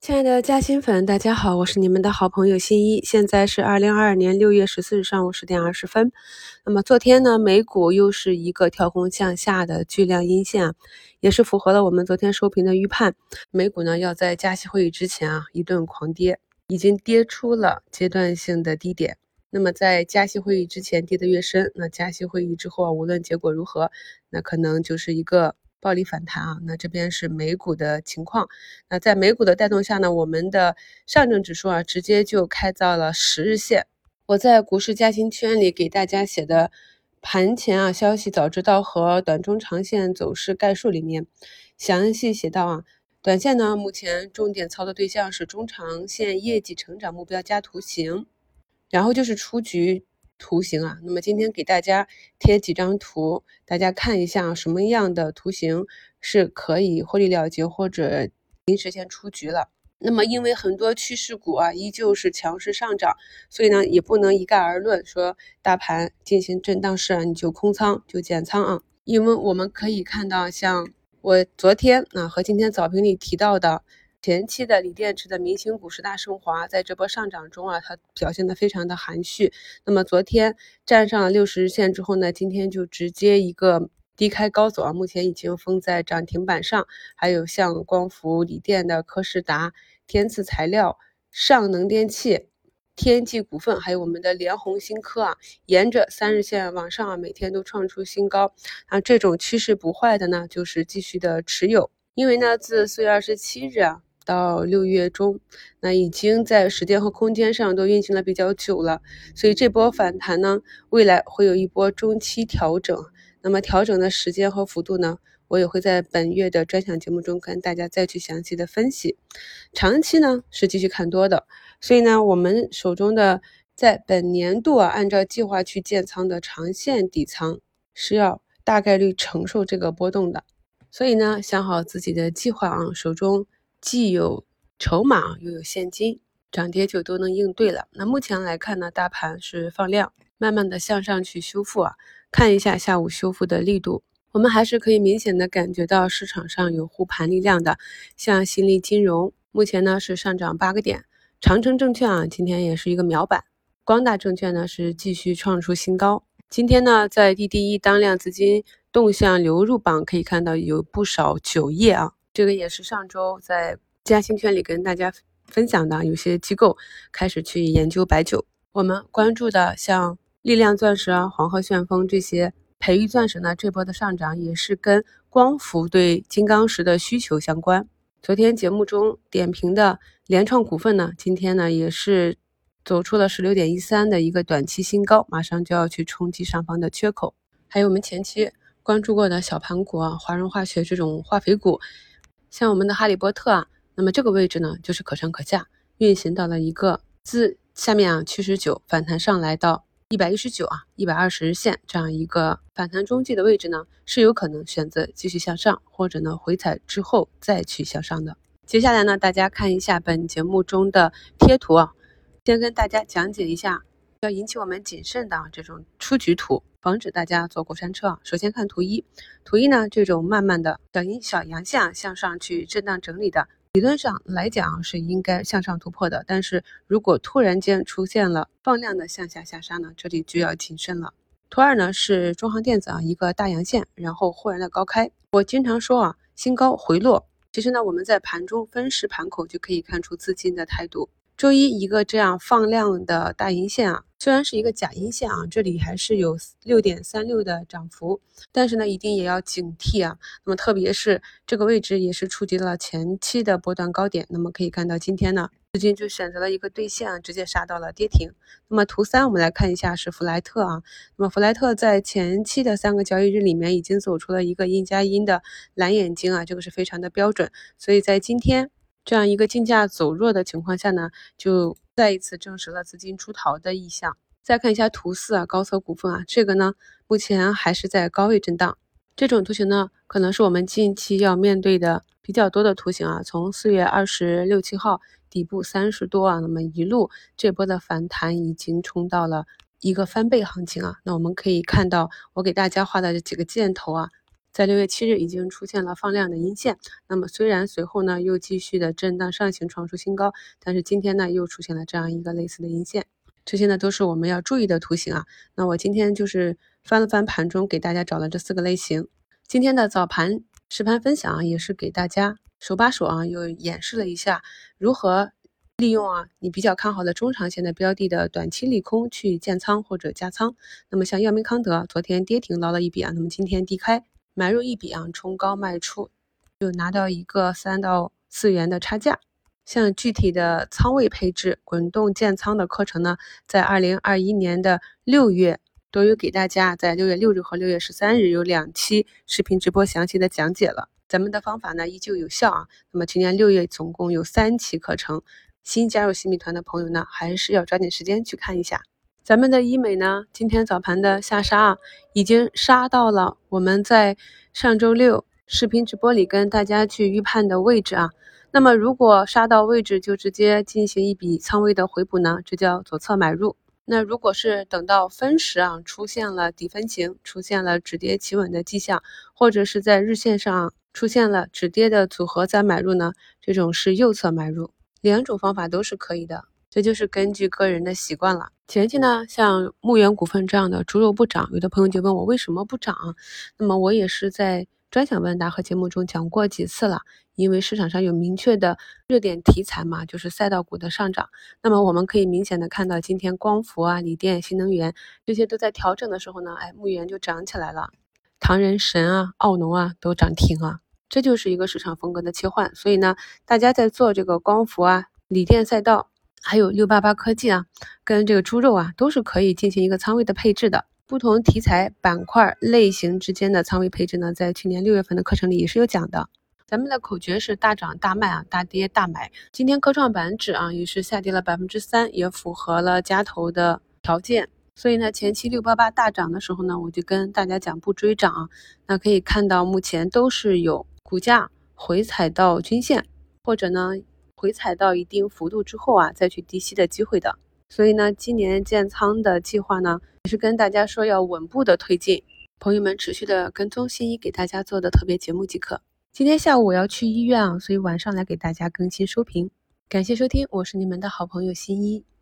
亲爱的嘉兴粉，大家好，我是你们的好朋友新一。现在是二零二二年六月十四日上午十点二十分。那么昨天呢，美股又是一个跳空向下的巨量阴线，也是符合了我们昨天收评的预判。美股呢要在加息会议之前啊一顿狂跌，已经跌出了阶段性的低点。那么在加息会议之前跌得越深，那加息会议之后啊，无论结果如何，那可能就是一个。暴力反弹啊，那这边是美股的情况。那在美股的带动下呢，我们的上证指数啊，直接就开到了十日线。我在股市加薪圈里给大家写的盘前啊消息早知道和短中长线走势概述里面，详细写到啊，短线呢目前重点操作对象是中长线业绩成长目标加图形，然后就是出局。图形啊，那么今天给大家贴几张图，大家看一下什么样的图形是可以获利了结或者临时先出局了。那么因为很多趋势股啊依旧是强势上涨，所以呢也不能一概而论说大盘进行震荡市你就空仓就减仓啊，因为我们可以看到像我昨天啊和今天早评里提到的。前期的锂电池的明星股十大升华，在这波上涨中啊，它表现的非常的含蓄。那么昨天站上了六十日线之后呢，今天就直接一个低开高走啊，目前已经封在涨停板上。还有像光伏锂电的科士达、天赐材料、上能电器、天际股份，还有我们的联宏新科啊，沿着三日线往上啊，每天都创出新高啊。这种趋势不坏的呢，就是继续的持有，因为呢，自四月二十七日啊。到六月中，那已经在时间和空间上都运行了比较久了，所以这波反弹呢，未来会有一波中期调整。那么调整的时间和幅度呢，我也会在本月的专享节目中跟大家再去详细的分析。长期呢是继续看多的，所以呢，我们手中的在本年度啊，按照计划去建仓的长线底仓是要大概率承受这个波动的。所以呢，想好自己的计划啊，手中。既有筹码又有现金，涨跌就都能应对了。那目前来看呢，大盘是放量，慢慢的向上去修复啊。看一下下午修复的力度，我们还是可以明显的感觉到市场上有护盘力量的。像新力金融目前呢是上涨八个点，长城证券啊今天也是一个秒板，光大证券呢是继续创出新高。今天呢在 dd 一当量资金动向流入榜可以看到有不少酒业啊。这个也是上周在嘉兴圈里跟大家分享的，有些机构开始去研究白酒。我们关注的像力量钻石啊、黄河旋风这些培育钻石呢，这波的上涨也是跟光伏对金刚石的需求相关。昨天节目中点评的联创股份呢，今天呢也是走出了十六点一三的一个短期新高，马上就要去冲击上方的缺口。还有我们前期关注过的小盘股啊，华润化学这种化肥股。像我们的哈利波特啊，那么这个位置呢，就是可上可下，运行到了一个自下面啊七十九反弹上来到一百一十九啊一百二十日线这样一个反弹中继的位置呢，是有可能选择继续向上，或者呢回踩之后再去向上的。接下来呢，大家看一下本节目中的贴图啊，先跟大家讲解一下要引起我们谨慎的这种出局图。防止大家坐过山车啊！首先看图一，图一呢，这种慢慢的小阴小阳线向上去震荡整理的，理论上来讲是应该向上突破的。但是如果突然间出现了放量的向下下杀呢，这里就要谨慎了。图二呢是中航电子啊，一个大阳线，然后忽然的高开。我经常说啊，新高回落，其实呢我们在盘中分时盘口就可以看出资金的态度。周一一个这样放量的大阴线啊。虽然是一个假阴线啊，这里还是有六点三六的涨幅，但是呢，一定也要警惕啊。那么特别是这个位置也是触及了前期的波段高点。那么可以看到今天呢，资金就选择了一个兑现，直接杀到了跌停。那么图三我们来看一下是弗莱特啊。那么弗莱特在前期的三个交易日里面已经走出了一个阴加阴的蓝眼睛啊，这个是非常的标准。所以在今天这样一个竞价走弱的情况下呢，就。再一次证实了资金出逃的意向。再看一下图四啊，高策股份啊，这个呢目前还是在高位震荡。这种图形呢，可能是我们近期要面对的比较多的图形啊。从四月二十六七号底部三十多啊，那么一路这波的反弹已经冲到了一个翻倍行情啊。那我们可以看到，我给大家画的这几个箭头啊，在六月七日已经出现了放量的阴线。那么虽然随后呢又继续的震荡上行，创出新高，但是今天呢又出现了这样一个类似的阴线。这些呢都是我们要注意的图形啊。那我今天就是翻了翻盘中，给大家找了这四个类型。今天的早盘实盘分享啊也是给大家手把手啊，又演示了一下如何利用啊你比较看好的中长线的标的的短期利空去建仓或者加仓。那么像药明康德昨天跌停捞了一笔啊，那么今天低开买入一笔啊，冲高卖出，就拿到一个三到四元的差价。像具体的仓位配置、滚动建仓的课程呢，在二零二一年的六月。都有给大家在六月六日和六月十三日有两期视频直播详细的讲解了。咱们的方法呢依旧有效啊。那么今年六月总共有三期课程，新加入新米团的朋友呢，还是要抓紧时间去看一下。咱们的医美呢，今天早盘的下杀啊，已经杀到了我们在上周六视频直播里跟大家去预判的位置啊。那么如果杀到位置就直接进行一笔仓位的回补呢，这叫左侧买入。那如果是等到分时啊出现了底分型，出现了止跌企稳的迹象，或者是在日线上出现了止跌的组合再买入呢？这种是右侧买入，两种方法都是可以的，这就是根据个人的习惯了。前期呢，像牧原股份这样的猪肉不涨，有的朋友就问我为什么不涨，那么我也是在。专享问答和节目中讲过几次了，因为市场上有明确的热点题材嘛，就是赛道股的上涨。那么我们可以明显的看到，今天光伏啊、锂电、新能源这些都在调整的时候呢，哎，牧原就涨起来了，唐人神啊、奥农啊都涨停啊，这就是一个市场风格的切换。所以呢，大家在做这个光伏啊、锂电赛道，还有六八八科技啊，跟这个猪肉啊，都是可以进行一个仓位的配置的。不同题材板块类型之间的仓位配置呢，在去年六月份的课程里也是有讲的。咱们的口诀是大涨大卖啊，大跌大买。今天科创板指啊也是下跌了百分之三，也符合了加头的条件。所以呢，前期六八八大涨的时候呢，我就跟大家讲不追涨啊。那可以看到，目前都是有股价回踩到均线，或者呢回踩到一定幅度之后啊，再去低吸的机会的。所以呢，今年建仓的计划呢，也是跟大家说要稳步的推进，朋友们持续的跟踪新一给大家做的特别节目即可。今天下午我要去医院啊，所以晚上来给大家更新收评。感谢收听，我是你们的好朋友新一。